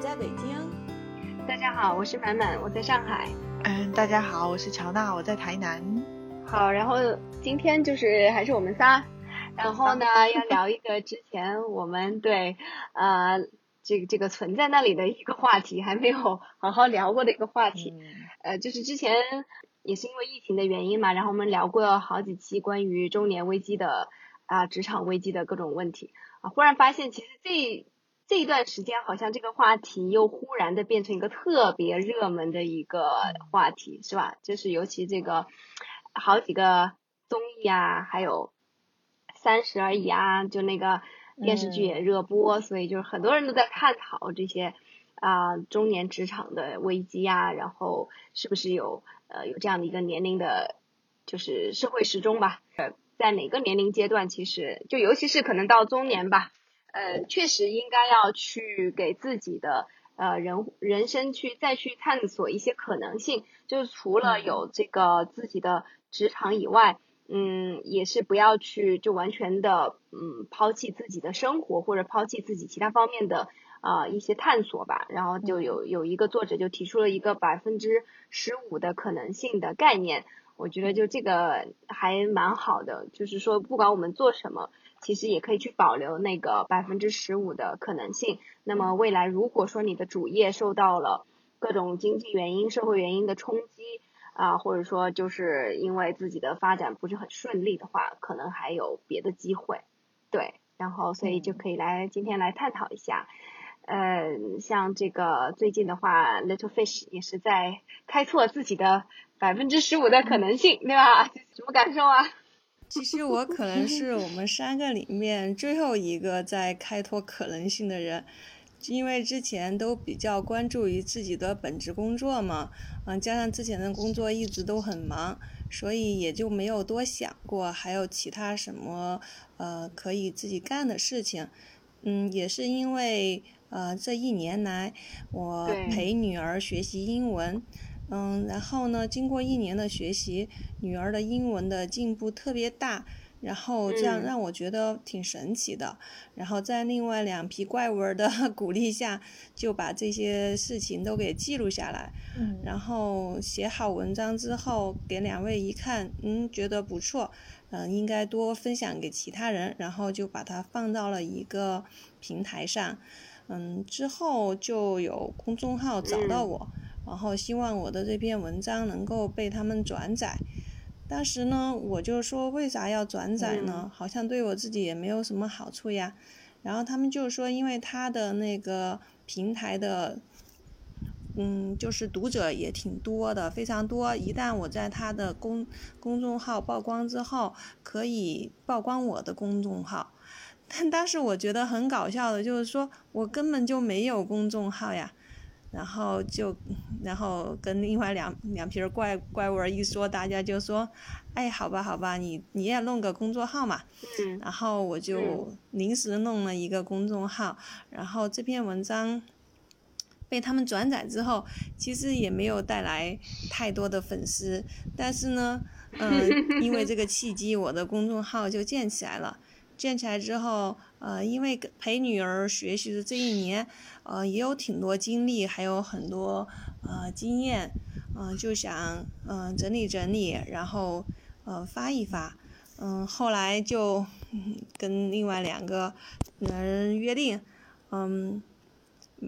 在北京。大家好，我是满满，我在上海。嗯，大家好，我是乔娜，我在台南。好，然后今天就是还是我们仨，然后呢 要聊一个之前我们对呃这个这个存在那里的一个话题，还没有好好聊过的一个话题。呃，就是之前也是因为疫情的原因嘛，然后我们聊过好几期关于中年危机的啊职场危机的各种问题啊，忽然发现其实这。这一段时间好像这个话题又忽然的变成一个特别热门的一个话题，是吧？就是尤其这个好几个综艺啊，还有三十而已啊，就那个电视剧也热播，所以就是很多人都在探讨这些啊中年职场的危机啊，然后是不是有呃有这样的一个年龄的，就是社会时钟吧？呃，在哪个年龄阶段，其实就尤其是可能到中年吧。呃，确实应该要去给自己的呃人人生去再去探索一些可能性，就是除了有这个自己的职场以外，嗯，也是不要去就完全的嗯抛弃自己的生活或者抛弃自己其他方面的啊一些探索吧。然后就有有一个作者就提出了一个百分之十五的可能性的概念，我觉得就这个还蛮好的，就是说不管我们做什么。其实也可以去保留那个百分之十五的可能性。那么未来如果说你的主业受到了各种经济原因、社会原因的冲击啊，或者说就是因为自己的发展不是很顺利的话，可能还有别的机会。对，然后所以就可以来今天来探讨一下。呃，像这个最近的话，Little Fish 也是在开拓自己的百分之十五的可能性，对吧？什么感受啊？其实我可能是我们三个里面最后一个在开拓可能性的人，因为之前都比较关注于自己的本职工作嘛，嗯，加上之前的工作一直都很忙，所以也就没有多想过还有其他什么呃可以自己干的事情。嗯，也是因为呃这一年来我陪女儿学习英文。嗯，然后呢？经过一年的学习，女儿的英文的进步特别大，然后这样让我觉得挺神奇的。然后在另外两批怪文儿的 鼓励下，就把这些事情都给记录下来。嗯。然后写好文章之后，给两位一看，嗯，觉得不错，嗯，应该多分享给其他人。然后就把它放到了一个平台上，嗯，之后就有公众号找到我。然后希望我的这篇文章能够被他们转载，当时呢，我就说为啥要转载呢？好像对我自己也没有什么好处呀。然后他们就说，因为他的那个平台的，嗯，就是读者也挺多的，非常多。一旦我在他的公公众号曝光之后，可以曝光我的公众号。但当时我觉得很搞笑的，就是说我根本就没有公众号呀。然后就，然后跟另外两两批怪怪物儿一说，大家就说，哎，好吧，好吧，你你也弄个公众号嘛。嗯。然后我就临时弄了一个公众号，然后这篇文章被他们转载之后，其实也没有带来太多的粉丝，但是呢，嗯，因为这个契机，我的公众号就建起来了。建起来之后，呃，因为陪女儿学习的这一年，呃，也有挺多经历，还有很多呃经验，嗯，就想嗯整理整理，然后呃发一发，嗯，后来就跟另外两个人约定，嗯，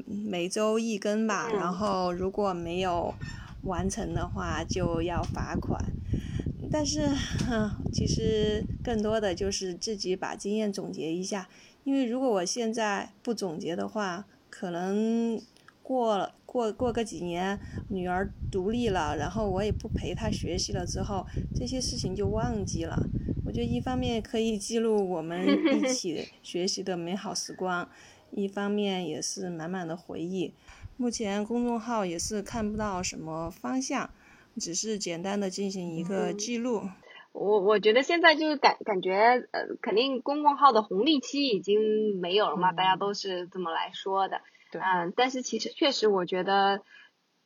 每周一更吧，然后如果没有完成的话，就要罚款。但是，其实更多的就是自己把经验总结一下，因为如果我现在不总结的话，可能过了过过个几年，女儿独立了，然后我也不陪她学习了之后，这些事情就忘记了。我觉得一方面可以记录我们一起 学习的美好时光，一方面也是满满的回忆。目前公众号也是看不到什么方向。只是简单的进行一个记录。我我觉得现在就是感感觉呃，肯定公众号的红利期已经没有了嘛，大家都是这么来说的。对。嗯，但是其实确实，我觉得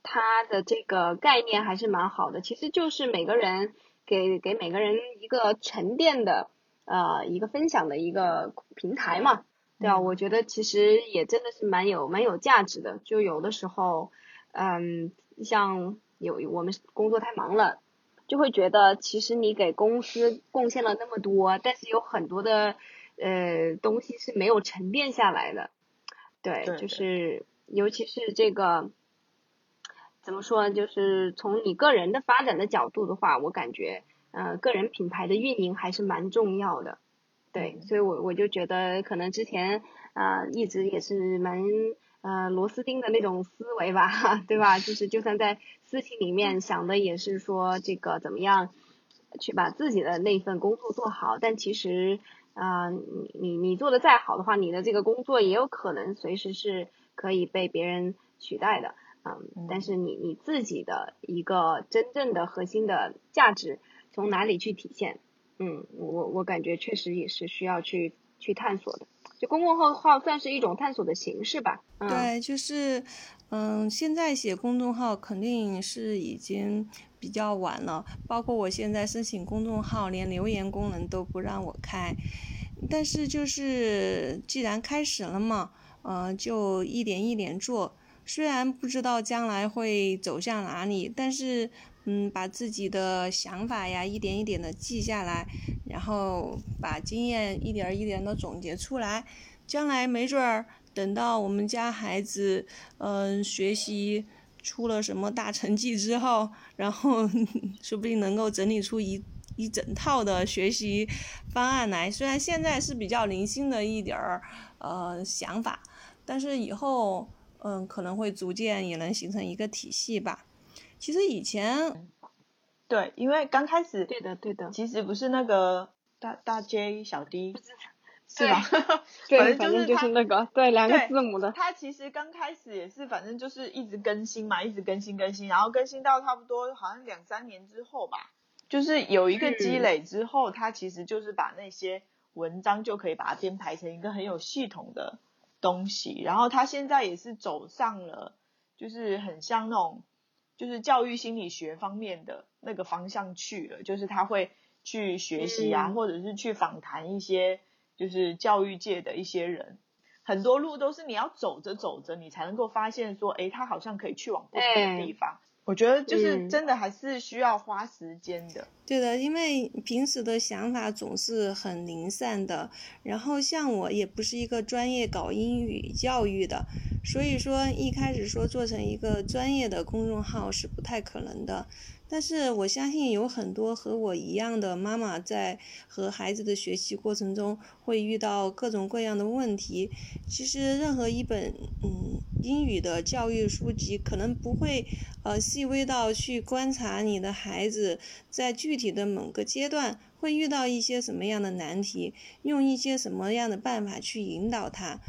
它的这个概念还是蛮好的。其实就是每个人给给每个人一个沉淀的呃一个分享的一个平台嘛。对啊，我觉得其实也真的是蛮有蛮有价值的。就有的时候，嗯，像有我们工作太忙了，就会觉得其实你给公司贡献了那么多，但是有很多的呃东西是没有沉淀下来的。对，就是尤其是这个怎么说，就是从你个人的发展的角度的话，我感觉呃个人品牌的运营还是蛮重要的。对，所以我我就觉得可能之前啊一直也是蛮呃螺丝钉的那种思维吧，对吧？就是就算在私企里面想的也是说这个怎么样去把自己的那份工作做好，但其实啊你你你做的再好的话，你的这个工作也有可能随时是可以被别人取代的，嗯，但是你你自己的一个真正的核心的价值从哪里去体现？嗯，我我感觉确实也是需要去去探索的，就公众号号算是一种探索的形式吧。对，就是嗯，现在写公众号肯定是已经比较晚了，包括我现在申请公众号，连留言功能都不让我开。但是就是既然开始了嘛，嗯，就一点一点做，虽然不知道将来会走向哪里，但是。嗯，把自己的想法呀一点一点的记下来，然后把经验一点一点的总结出来，将来没准儿等到我们家孩子嗯学习出了什么大成绩之后，然后 说不定能够整理出一一整套的学习方案来。虽然现在是比较零星的一点儿呃想法，但是以后嗯可能会逐渐也能形成一个体系吧。其实以前，对，因为刚开始，对的，对的，其实不是那个大大 J 小 D，是吧？对，反正就是那个，对，两个字母的。他其实刚开始也是，反正就是一直更新嘛，一直更新更新，然后更新到差不多好像两三年之后吧，就是有一个积累之后，他其实就是把那些文章就可以把它编排成一个很有系统的东西，然后他现在也是走上了，就是很像那种。就是教育心理学方面的那个方向去了，就是他会去学习啊，或者是去访谈一些就是教育界的一些人，很多路都是你要走着走着，你才能够发现说，哎，他好像可以去往不同的地方。我觉得就是真的还是需要花时间的。对的，因为平时的想法总是很零散的，然后像我也不是一个专业搞英语教育的，所以说一开始说做成一个专业的公众号是不太可能的。但是我相信有很多和我一样的妈妈在和孩子的学习过程中会遇到各种各样的问题。其实任何一本嗯英语的教育书籍，可能不会呃细微到去观察你的孩子在具体的某个阶段会遇到一些什么样的难题，用一些什么样的办法去引导他。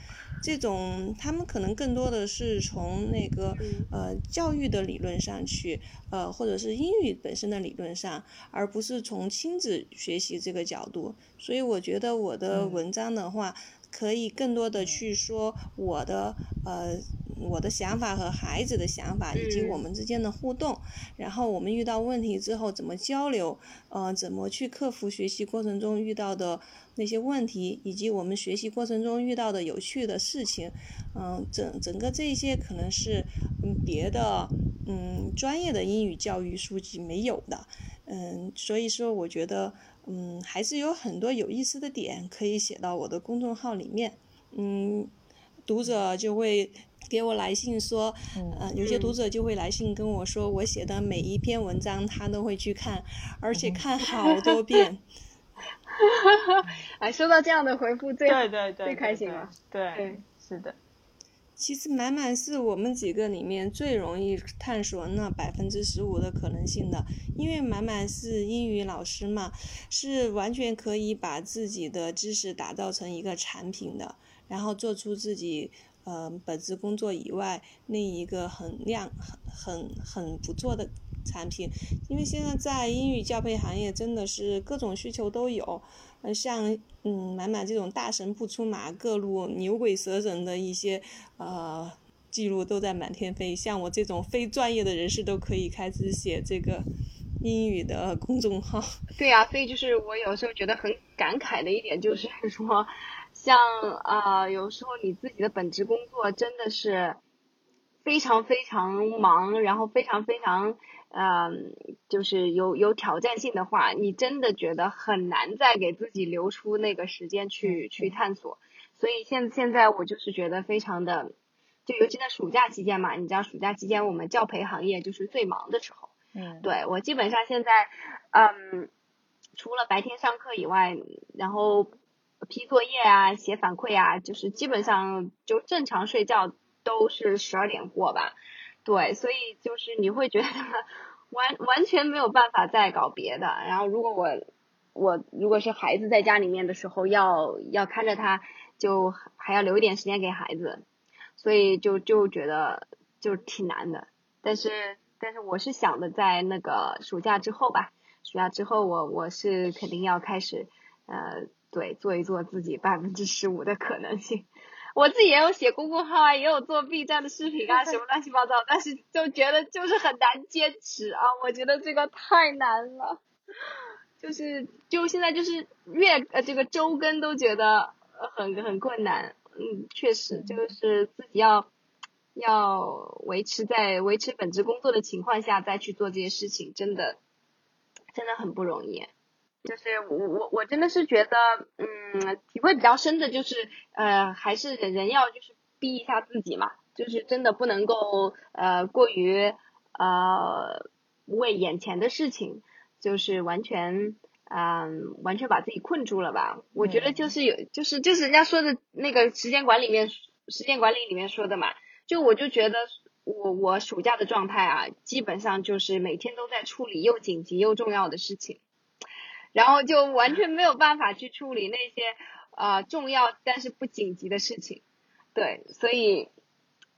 这种他们可能更多的是从那个呃教育的理论上去，呃或者是英语本身的理论上，而不是从亲子学习这个角度。所以我觉得我的文章的话，可以更多的去说我的呃。我的想法和孩子的想法，以及我们之间的互动，然后我们遇到问题之后怎么交流，呃，怎么去克服学习过程中遇到的那些问题，以及我们学习过程中遇到的有趣的事情，嗯，整整个这些可能是嗯别的嗯专业的英语教育书籍没有的，嗯，所以说我觉得嗯还是有很多有意思的点可以写到我的公众号里面，嗯，读者就会。给我来信说，嗯，有些读者就会来信跟我说，我写的每一篇文章他都会去看，而且看好多遍。哎，收到这样的回复最对对对最开心了。对，是的。其实满满是我们几个里面最容易探索那百分之十五的可能性的，因为满满是英语老师嘛，是完全可以把自己的知识打造成一个产品的，然后做出自己。呃，本职工作以外，另一个很亮、很很很不错的产品，因为现在在英语教培行业真的是各种需求都有，呃，像嗯满满这种大神不出马，各路牛鬼蛇神的一些呃记录都在满天飞，像我这种非专业的人士都可以开始写这个英语的公众号。对呀，所以就是我有时候觉得很感慨的一点就是 说。像啊，有时候你自己的本职工作真的是非常非常忙，然后非常非常嗯，就是有有挑战性的话，你真的觉得很难再给自己留出那个时间去去探索。所以现现在我就是觉得非常的，就尤其在暑假期间嘛，你知道暑假期间我们教培行业就是最忙的时候。嗯，对我基本上现在，嗯，除了白天上课以外，然后批作业啊、写反馈啊，就是基本上就正常睡觉都是十二点过吧。对，所以就是你会觉得 完完全没有办法再搞别的。然后如果我我如果是孩子在家里面的时候，要要看着他，就还要留一点时间给孩子，所以就就觉得就挺难的。但是。但是我是想的，在那个暑假之后吧，暑假之后我我是肯定要开始，呃，对，做一做自己百分之十五的可能性。我自己也有写公众号啊，也有做 B 站的视频啊，什么乱七八糟，但是就觉得就是很难坚持啊，我觉得这个太难了，就是就现在就是月呃这个周更都觉得很很困难，嗯，确实就是自己要。要维持在维持本职工作的情况下再去做这些事情，真的真的很不容易。就是我我我真的是觉得，嗯，体会比较深的就是，呃，还是人人要就是逼一下自己嘛，就是真的不能够呃过于呃为眼前的事情，就是完全嗯完全把自己困住了吧。我觉得就是有就是就是人家说的那个时间管理面时间管理里面说的嘛。就我就觉得我我暑假的状态啊，基本上就是每天都在处理又紧急又重要的事情，然后就完全没有办法去处理那些呃重要但是不紧急的事情，对，所以，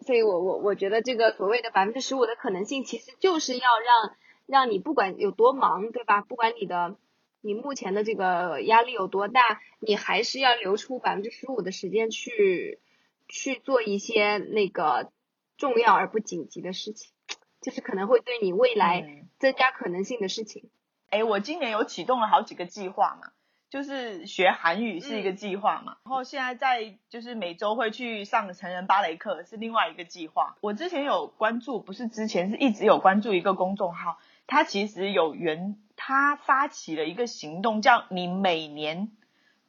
所以我我我觉得这个所谓的百分之十五的可能性，其实就是要让让你不管有多忙，对吧？不管你的你目前的这个压力有多大，你还是要留出百分之十五的时间去。去做一些那个重要而不紧急的事情，就是可能会对你未来增加可能性的事情。哎，我今年有启动了好几个计划嘛，就是学韩语是一个计划嘛，然后现在在就是每周会去上成人芭蕾课是另外一个计划。我之前有关注，不是之前是一直有关注一个公众号，它其实有原它发起了一个行动，叫你每年。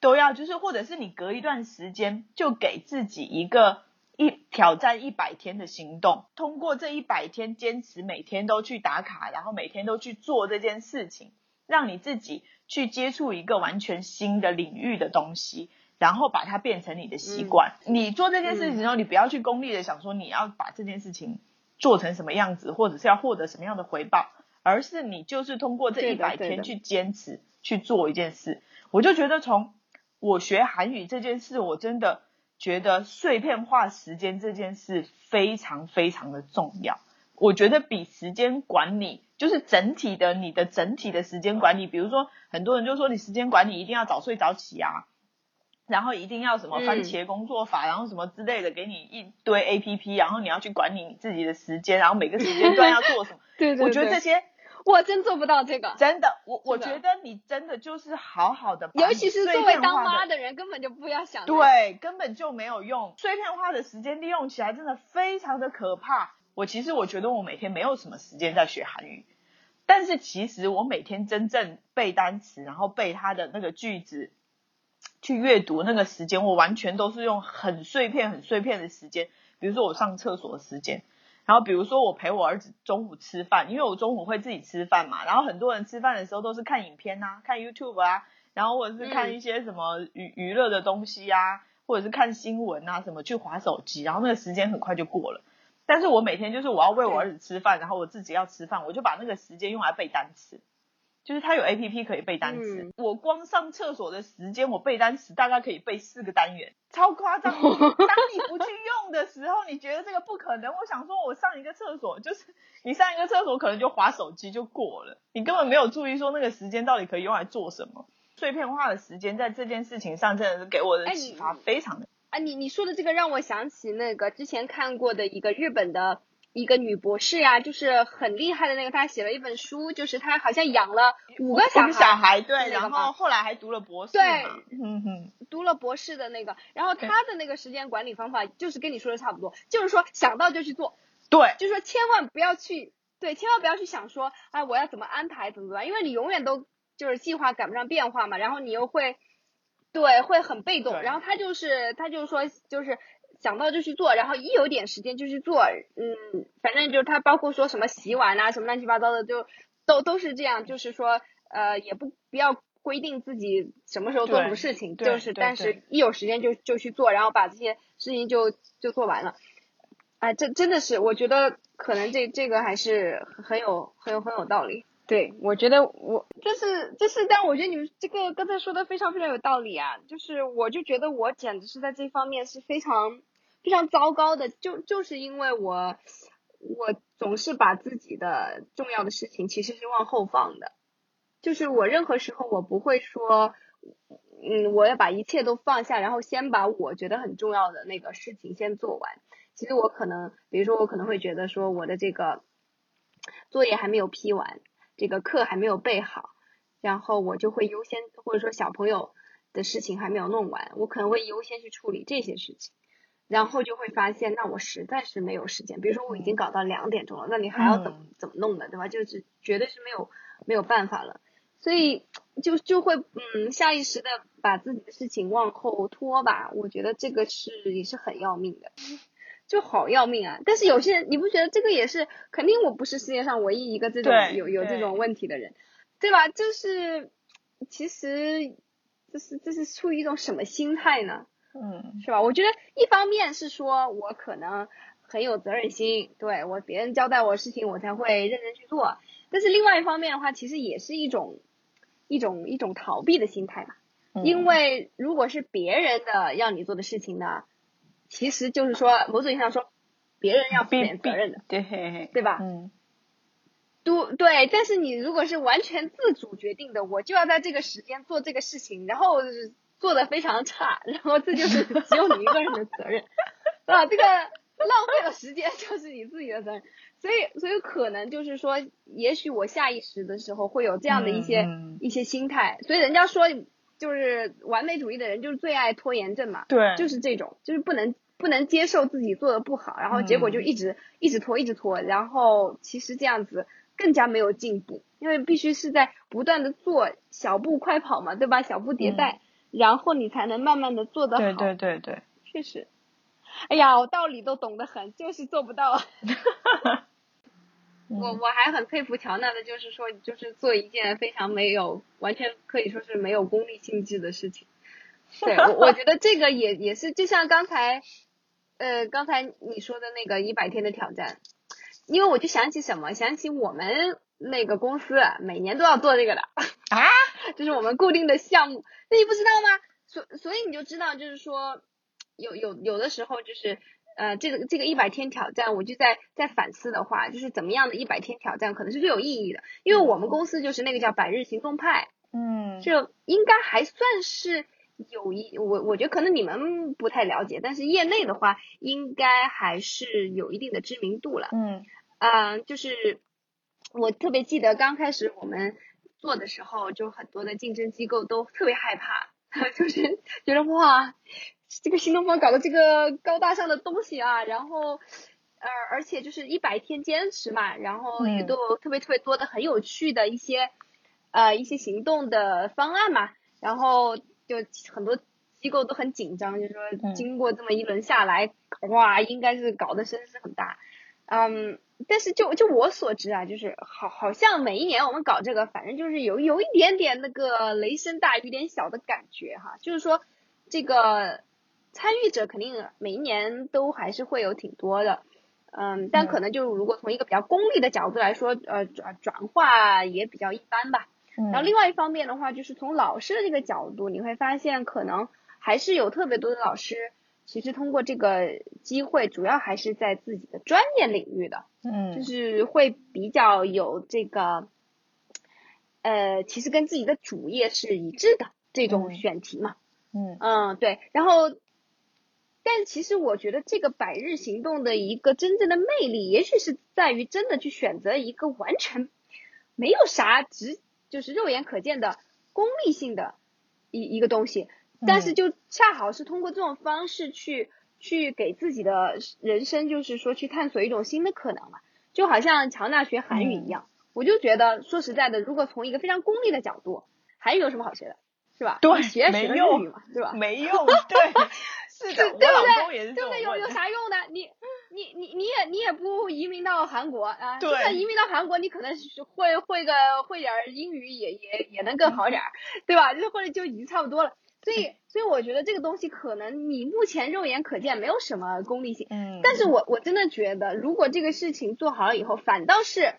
都要就是，或者是你隔一段时间就给自己一个一挑战一百天的行动，通过这一百天坚持每天都去打卡，然后每天都去做这件事情，让你自己去接触一个完全新的领域的东西，然后把它变成你的习惯。你做这件事情的时候，你不要去功利的想说你要把这件事情做成什么样子，或者是要获得什么样的回报，而是你就是通过这一百天去坚持去做一件事。我就觉得从我学韩语这件事，我真的觉得碎片化时间这件事非常非常的重要。我觉得比时间管理，就是整体的你的整体的时间管理。比如说，很多人就说你时间管理一定要早睡早起啊，然后一定要什么番茄工作法，然后什么之类的，给你一堆 A P P，然后你要去管理你自己的时间，然后每个时间段要做什么。对对，我觉得这些。我真做不到这个，真的，我我觉得你真的就是好好的，尤其是作为当妈的人，根本就不要想，对，根本就没有用。碎片化的时间利用起来真的非常的可怕。我其实我觉得我每天没有什么时间在学韩语，但是其实我每天真正背单词，然后背它的那个句子，去阅读那个时间，我完全都是用很碎片、很碎片的时间，比如说我上厕所的时间。然后比如说我陪我儿子中午吃饭，因为我中午会自己吃饭嘛。然后很多人吃饭的时候都是看影片啊，看 YouTube 啊，然后或者是看一些什么娱娱乐的东西啊，或者是看新闻啊什么去划手机，然后那个时间很快就过了。但是我每天就是我要喂我儿子吃饭，然后我自己要吃饭，我就把那个时间用来背单词。就是它有 A P P 可以背单词，我光上厕所的时间，我背单词大概可以背四个单元，超夸张。当你不去用的时候，你觉得这个不可能。我想说，我上一个厕所就是你上一个厕所可能就划手机就过了，你根本没有注意说那个时间到底可以用来做什么。碎片化的时间在这件事情上真的是给我的启发非常的。啊，你你说的这个让我想起那个之前看过的一个日本的一个女博士呀，就是很厉害的那个，她写了一本书，就是她好像养了五个小孩，小孩对，然后后来还读了博士对嘛，嗯哼，读了博士的那个，然后她的那个时间管理方法就是跟你说的差不多，就是说想到就去做，对，就是说千万不要去，对，千万不要去想说，哎，我要怎么安排，怎么怎么样，因为你永远都就是计划赶不上变化嘛，然后你又会，对，会很被动。然后她就是她就是说就是想到就去做，然后一有点时间就去做，嗯，反正就是他包括说什么洗碗啊，什么乱七八糟的，就都都是这样，就是说呃也不不要规定自己什么时候做什么事情，对就是但是一有时间就就去做，然后把这些事情就就做完了。哎，这真的是，我觉得可能这这个还是很有很有很有道理。对，我觉得我就是就是，但我觉得你们这个刚才说的非常非常有道理啊。就是我就觉得我简直是在这方面是非常非常糟糕的，就就是因为我我总是把自己的重要的事情其实是往后放的，就是我任何时候我不会说，嗯，我要把一切都放下，然后先把我觉得很重要的那个事情先做完。其实我可能，比如说我可能会觉得说我的这个作业还没有批完，这个课还没有备好，然后我就会优先，或者说小朋友的事情还没有弄完，我可能会优先去处理这些事情，然后就会发现，那我实在是没有时间。比如说我已经搞到两点钟了，那你还要怎么怎么弄的，对吧？就是绝对是没有没有办法了，所以就就会嗯下意识的把自己的事情往后拖吧。我觉得这个是也是很要命的。就好要命啊！但是有些人，你不觉得这个也是肯定我不是世界上唯一一个这种有有这种问题的人，对吧？就是其实这是这是出于一种什么心态呢？嗯，是吧？我觉得一方面是说我可能很有责任心，对我别人交代我事情我才会认真去做，但是另外一方面的话，其实也是一种一种一种逃避的心态吧。嗯因为如果是别人的要你做的事情呢，其实就是说某种意义上说，别人要负必点责任的，对，对吧嗯，都对。但是你如果是完全自主决定的，我就要在这个时间做这个事情，然后做的非常差，然后这就是只有你一个人的责任，啊，这个浪费了时间就是你自己的责任。所以，所以可能就是说，也许我下意识的时候会有这样的一些、一些心态。所以人家说，就是完美主义的人就是最爱拖延症嘛。对，就是这种，就是不能不能接受自己做的不好，然后结果就一直、一直拖，一直拖，然后其实这样子更加没有进步，因为必须是在不断的做小步快跑嘛，对吧？小步迭代，然后你才能慢慢的做得好。对对对对，确实。哎呀，我道理都懂得很，就是做不到。我嗯我还很佩服乔娜的，就是说，就是做一件非常没有，完全可以说是没有功利性质的事情。对，我我觉得这个也也是，就像刚才，呃，刚才你说的那个一百天的挑战，因为我就想起什么，想起我们那个公司啊每年都要做这个的，啊，就是我们固定的项目，那你不知道吗？所所以你就知道，就是说，有有有的时候就是。呃，这个这个一百天挑战，我就在在反思的话，就是怎么样的一百天挑战可能是最有意义的，因为我们公司就是那个叫百日行动派，嗯，就应该还算是有一我我觉得可能你们不太了解，但是业内的话，应该还是有一定的知名度了。嗯嗯、就是我特别记得刚开始我们做的时候，就很多的竞争机构都特别害怕，就是觉得哇，这个新东方搞的这个高大上的东西啊，然后呃，而且就是一百天坚持嘛，然后也嗯都有特别特别多的很有趣的一些呃一些行动的方案嘛，然后就很多机构都很紧张，就是说嗯经过这么一轮下来，哇，应该是搞得声势很大。嗯，但是就就我所知啊，就是好好像每一年我们搞这个，反正就是有有一点点那个雷声大雨点小的感觉哈，就是说这个参与者肯定每一年都还是会有挺多的，嗯，但可能就如果从一个比较功利的角度来说，呃转转化也比较一般吧。嗯，然后另外一方面的话，就是从老师的这个角度，你会发现可能还是有特别多的老师，其实通过这个机会，主要还是在自己的专业领域的，嗯，就是会比较有这个，呃，其实跟自己的主业是一致的这种嗯选题嘛。嗯嗯，对。然后但其实我觉得这个百日行动的一个真正的魅力，也许是在于真的去选择一个完全没有啥直就是肉眼可见的功利性的一一个东西，但是就恰好是通过这种方式去去给自己的人生，就是说去探索一种新的可能嘛，就好像乔娜学韩语一样，我就觉得说实在的，如果从一个非常功利的角度，韩语有什么好学的，是吧？对，学学英语嘛，对吧？没用，对。是的，对不对？对不对？有有啥用呢？你 你你你也你也不移民到韩国啊？就算移民到韩国，你可能是会会个会点英语，也也也能更好点儿，对吧？就是或者就已经差不多了。所以所以我觉得这个东西可能你目前肉眼可见没有什么功利性，嗯。但是我我真的觉得，如果这个事情做好了以后，反倒是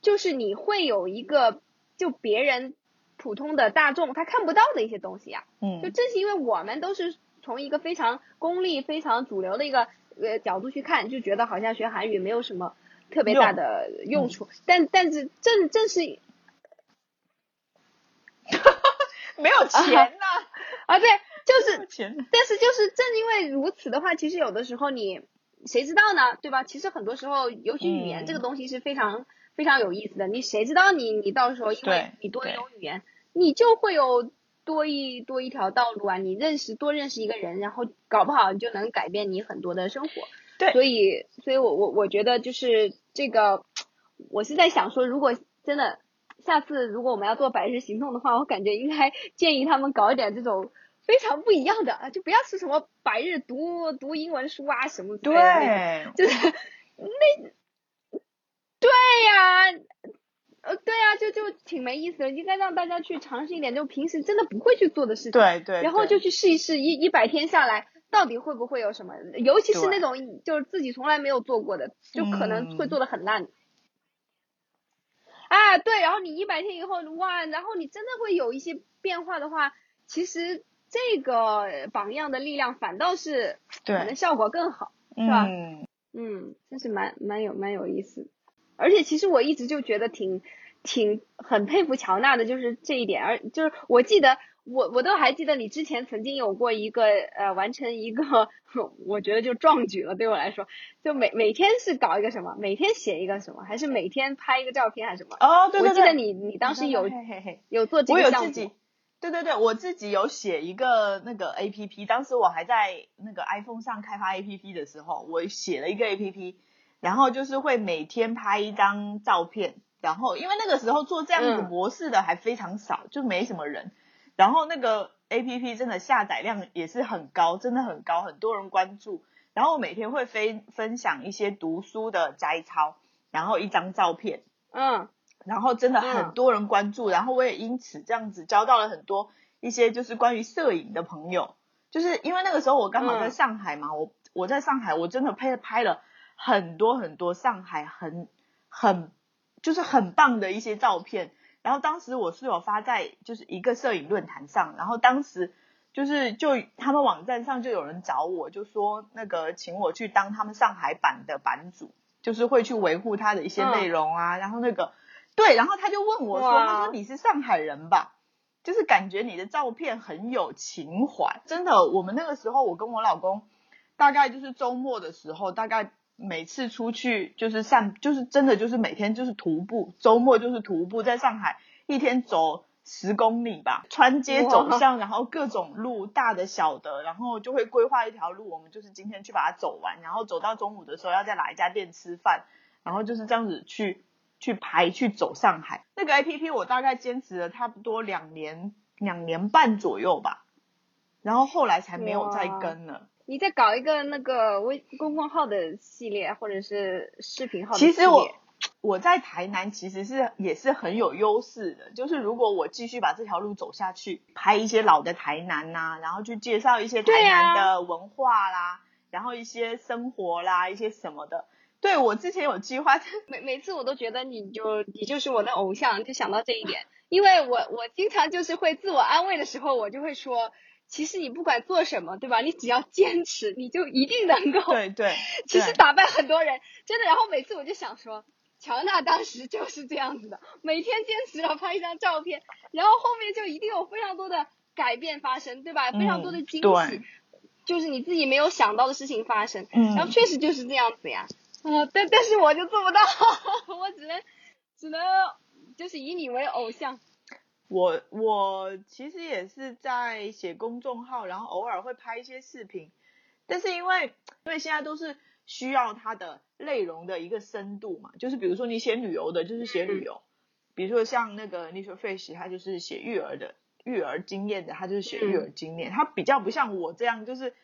就是你会有一个就别人普通的大众他看不到的一些东西呀。嗯。就正是因为我们都是。从一个非常功利、非常主流的一个呃角度去看，就觉得好像学韩语没有什么特别大的用处。但但是正正是，没有钱呐啊！对，就是。但是就是正因为如此的话，其实有的时候你谁知道呢？对吧？其实很多时候，尤其语言这个东西是非常非常有意思的。你谁知道你你到时候因为你多一种语言，你就会有。多一多一条道路啊！你认识多认识一个人，然后搞不好就能改变你很多的生活。对，所以，所以我我我觉得就是这个，我是在想说，如果真的下次如果我们要做百日行动的话，我感觉应该 建议他们搞一点这种非常不一样的啊，就不要是什么百日读读英文书啊什么之类的，就是那，对呀。呃，对啊，就就挺没意思的，应该让大家去尝试一点，就平时真的不会去做的事情。对对。然后就去试一试，一一百天下来，到底会不会有什么？尤其是那种就是自己从来没有做过的，就可能会做的很烂。啊，对，然后你一百天以后，哇，然后你真的会有一些变化的话，其实这个榜样的力量反倒是可能效果更好，是吧？嗯。嗯，真是蛮蛮有蛮有意思。而且其实我一直就觉得挺挺很佩服乔娜的，就是这一点。而就是我记得我我都还记得你之前曾经有过一个呃完成一个 我觉得就壮举了，对我来说，就每每天是搞一个什么，每天写一个什么，还是每天拍一个照片还是什么？哦，对对对。我记得你你当时有有做这个项目。对对对，我自己有写一个那个 A P P，当时我还在那个 iPhone 上开发 A P P 的时候，我写了一个 A P P。然后就是会每天拍一张照片，然后因为那个时候做这样子模式的还非常少，就没什么人。然后那个 A P P 真的下载量也是很高，真的很高，很多人关注。然后我每天会分分享一些读书的摘抄，然后一张照片，嗯，然后真的很多人关注。然后我也因此这样子交到了很多一些就是关于摄影的朋友，就是因为那个时候我刚好在上海嘛，我我在上海，我真的拍拍了。很多很多上海很很就是很棒的一些照片，然后当时我是有发在就是一个摄影论坛上，然后当时就是就他们网站上就有人找我，就说那个请我去当他们上海版的版主，就是会去维护他的一些内容啊，然后那个对，然后他就问我说，他说你是上海人吧？就是感觉你的照片很有情怀，真的，我们那个时候我跟我老公大概就是周末的时候大概。每次出去就是散，就是真的就是每天就是徒步，周末就是徒步，在上海一天走十公里吧，穿街走巷，然后各种路，大的小的，然后就会规划一条路，我们就是今天去把它走完，然后走到中午的时候要在哪一家店吃饭，然后就是这样子去去排去走上海。那个 A P P 我大概坚持了差不多两年两年半左右吧，然后后来才没有再跟了。你再搞一个那个微公众号的系列，或者是视频号。其实我我在台南其实是也是很有优势的，就是如果我继续把这条路走下去，拍一些老的台南呐，然后去介绍一些台南的文化啦，然后一些生活啦，一些什么的。对我之前有计划，每每次我都觉得你就你就是我的偶像，就想到这一点，因为我我经常就是会自我安慰的时候，我就会说。其实你不管做什么，对吧？你只要坚持，你就一定能够。对 对。其实打败很多人，真的。然后每次我就想说，乔娜当时就是这样子的，每天坚持要拍一张照片，然后后面就一定有非常多的改变发生，对吧？非常多的惊喜。就是你自己没有想到的事情发生，嗯然后确实就是这样子呀，嗯、但但是我就做不到，我只能只能就是以你为偶像，我我其实也是在写公众号，然后偶尔会拍一些视频，但是因为因为现在都是需要它的内容的一个深度嘛，就是比如说你写旅游的，就是写旅游，比如说像那个 Nature Fish，他就是写育儿的，育儿经验的，他就是写育儿经验，他比较不像我这样，就是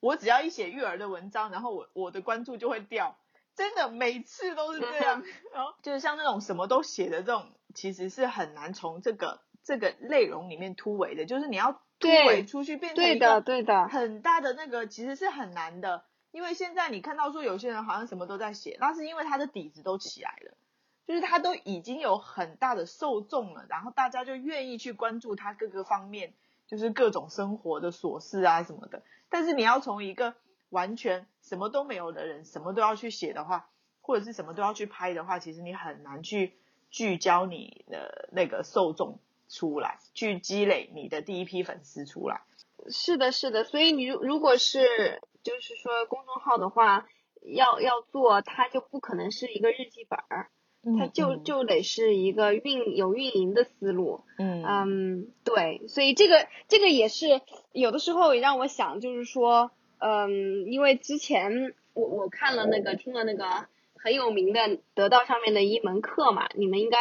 我只要一写育儿的文章，然后我我的关注就会掉。真的每次都是这样，然后就是像那种什么都写的这种，其实是很难从这个这个内容里面突围的，就是你要突围出去变成对一个的对的，很大的那个，其实是很难的。因为现在你看到说有些人好像什么都在写，那是因为他的底子都起来了，就是他都已经有很大的受众了，然后大家就愿意去关注他各个方面，就是各种生活的琐事啊什么的。但是你要从一个完全什么都没有的人，什么都要去写的话，或者是什么都要去拍的话，其实你很难去聚焦你的那个受众出来，去积累你的第一批粉丝出来。是的，是的，所以你如如果是就是说公众号的话，要要做，它就不可能是一个日记本儿，它就嗯就得是一个运有运营的思路。嗯嗯，对，所以这个这个也是有的时候也让我想，就是说，嗯，因为之前我我看了那个听了那个很有名的得到上面的一门课嘛，你们应该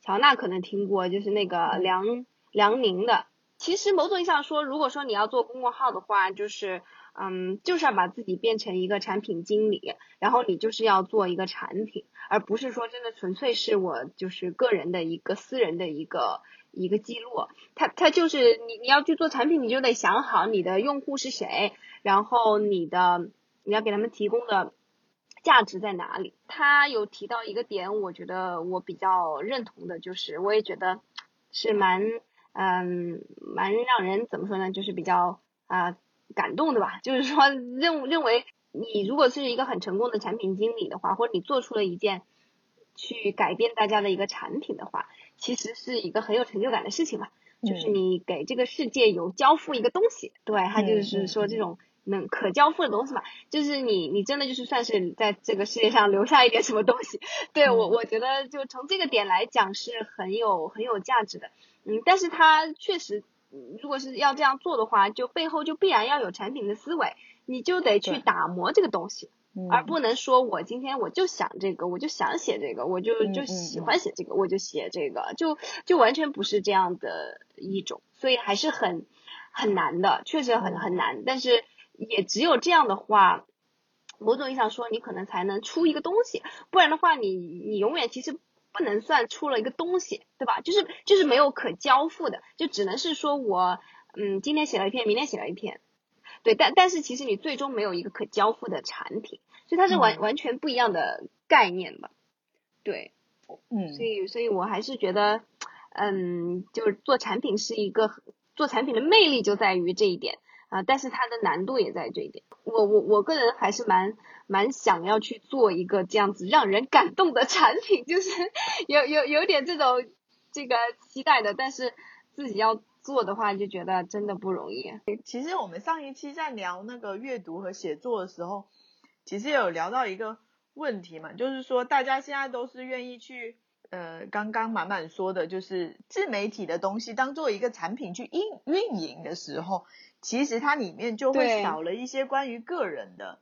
乔娜可能听过，就是那个梁梁宁的。其实某种意义上说，如果说你要做公众号的话，就是嗯，就是要把自己变成一个产品经理，然后你就是要做一个产品，而不是说真的纯粹是我就是个人的一个私人的一个一个记录。他他就是你你要去做产品，你就得想好你的用户是谁，然后你的你要给他们提供的价值在哪里。他有提到一个点，我觉得我比较认同的，就是我也觉得是蛮嗯蛮让人怎么说呢，就是比较啊、感动的吧。就是说认认为你如果是一个很成功的产品经理的话，或者你做出了一件去改变大家的一个产品的话，其实是一个很有成就感的事情嘛。就是嗯你给这个世界有交付一个东西，对，他就嗯是说这种能可交付的东西嘛，就是你你真的就是算是在这个世界上留下一点什么东西，对我嗯。我觉得就从这个点来讲是很有很有价值的，嗯，但是它确实，嗯如果是要这样做的话，就背后就必然要有产品的思维，你就得去打磨这个东西，嗯。而不能说我今天我就想这个，我就想写这个，我就就喜嗯。欢写这个，我就写这个，就就完全不是这样的一种，所以还是很很难的，确实很嗯。很难。但是也只有这样的话，某种意义上说，你可能才能出一个东西，不然的话你，你永远其实不能算出了一个东西，对吧？就是就是没有可交付的，就只能是说我嗯今天写了一篇，明天写了一篇，对，但但是其实你最终没有一个可交付的产品，所以它是完、嗯完全不一样的概念吧？对，嗯所以所以我还是觉得，嗯，就是做产品是一个做产品的魅力就在于这一点啊、但是它的难度也在这一点。我我我个人还是蛮蛮想要去做一个这样子让人感动的产品，就是 有有有点这种这个期待的，但是自己要做的话，就觉得真的不容易。其实我们上一期在聊那个阅读和写作的时候，其实有聊到一个问题嘛，就是说大家现在都是愿意去，呃，刚刚满满说的，就是自媒体的东西当做一个产品去运运营的时候，其实它里面就会少了一些关于个人的，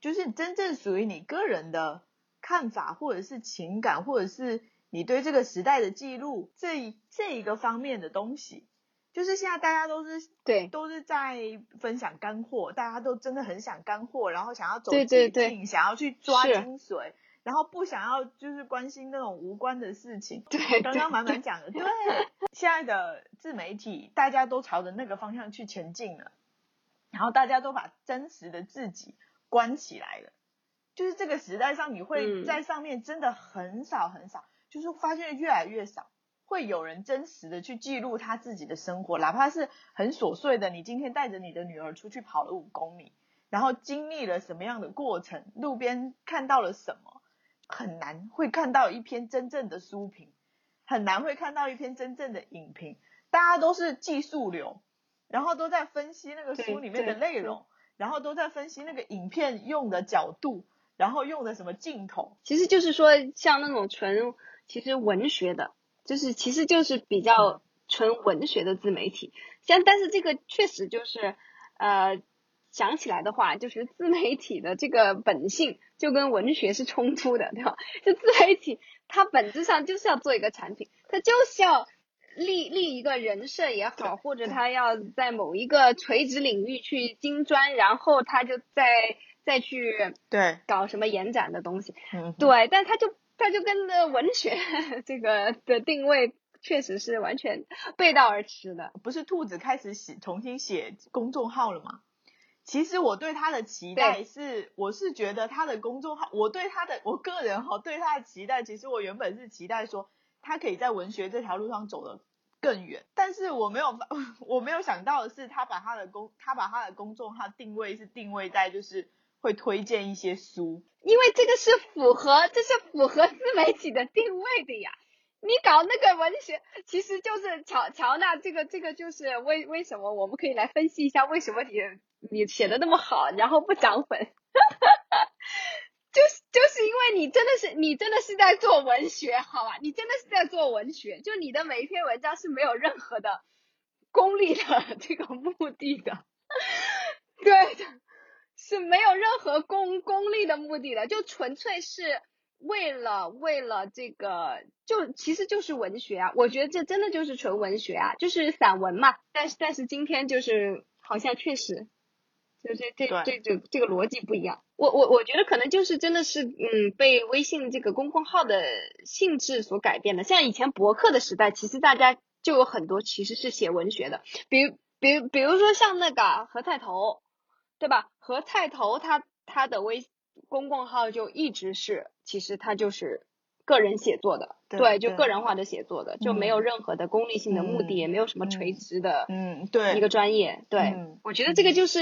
就是真正属于你个人的看法，或者是情感，或者是你对这个时代的记录这一这一个方面的东西。就是现在大家都是对。都是在分享干货，大家都真的很想干货，然后想要走对对对。捷径，想要去抓精髓，然后不想要就是关心那种无关的事情。对，刚刚满满讲的，对，现在的自媒体大家都朝着那个方向去前进了，然后大家都把真实的自己关起来了，就是这个时代上你会嗯在上面真的很少很少，就是发现越来越少。会有人真实的去记录他自己的生活，哪怕是很琐碎的。你今天带着你的女儿出去跑了五公里，然后经历了什么样的过程，路边看到了什么，很难 会看到一篇真正的书评，很难会看到一篇真正的影评。大家都是技术流，然后都在分析那个书里面的内容，然后都在分析那个影片用的角度，然后用的什么镜头。其实就是说，像那种纯其实文学的，就是其实就是比较纯文学的自媒体。像但是这个确实就是呃想起来的话，就是自媒体的这个本性就跟文学是冲突的，对吧？就自媒体它本质上就是要做一个产品，它就是要。立立一个人设也好，或者他要在某一个垂直领域去精专，然后他就再再去对搞什么延展的东西，嗯，对，但他就他就跟那文学 这个的定位确实是完全背道而驰的。不是兔子开始写重新写公众号了吗？其实我对他的期待是，我是觉得他的公众号，我对他的我个人哈对他的期待，其实我原本是期待说他可以在文学这条路上走得更远，但是我没有 我没有想到的是，他把他的公他把他的公众号定位是定位在就是会推荐一些书，因为这个是符合这是符合自媒体的定位的呀。你搞那个文学，其实就是乔乔纳这个这个就是为为什么我们可以来分析一下为什么你你写的那么好，然后不涨粉。就是就是因为你真的是你真的是在做文学，好吧？你真的是在做文学，就你的每一篇文章是没有任何的功利的这个目的的，对的，是没有任何功功利的目的的，就纯粹是为了为了这个，就其实就是文学啊。我觉得这真的就是纯文学啊，就是散文嘛。但是但是今天就是好像确实。就是这这这这个逻辑不一样，我我我觉得可能就是真的是嗯被微信这个公众号的性质所改变的。像以前博客的时代，其实大家就有很多其实是写文学的，比如比如比如说像那个何菜头，对吧？何菜头他他的微公众号就一直是，其实它就是。个人写作的，对，就个人化的写作的，就没有任何的功利性的目的，也没有什么垂直的，嗯，对，一个专业，对，我觉得这个就是，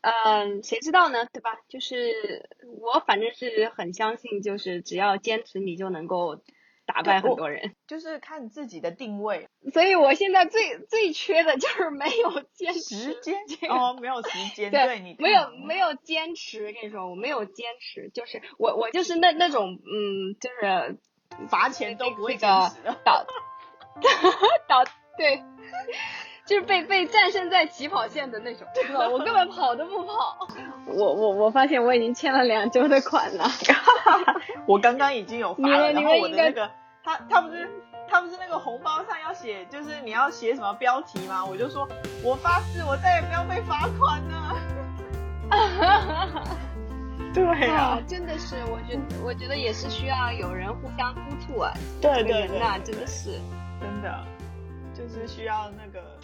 嗯，谁知道呢，对吧？就是我反正是很相信，就是只要坚持，你就能够打败很多人，就是看自己的定位。所以我现在最最缺的就是没有坚持，时间哦，没有时间，对你没有没有坚持，跟你说我没有坚持，就是我我就是那那种，嗯，就是。罚钱都不会这个倒 倒 对，就是被被战胜在起跑线的那种，我根本跑都不跑。我我我发现我已经欠了两周的款了。我刚刚已经有发了，然后我的那个他他不是他不是那个红包上要写，就是你要写什么标题吗？我就说我发誓我再也不要被罚款了。对啊，真的是，我觉我觉得也是需要有人互相督促啊。对对对，那真的是，真的，就是需要那个。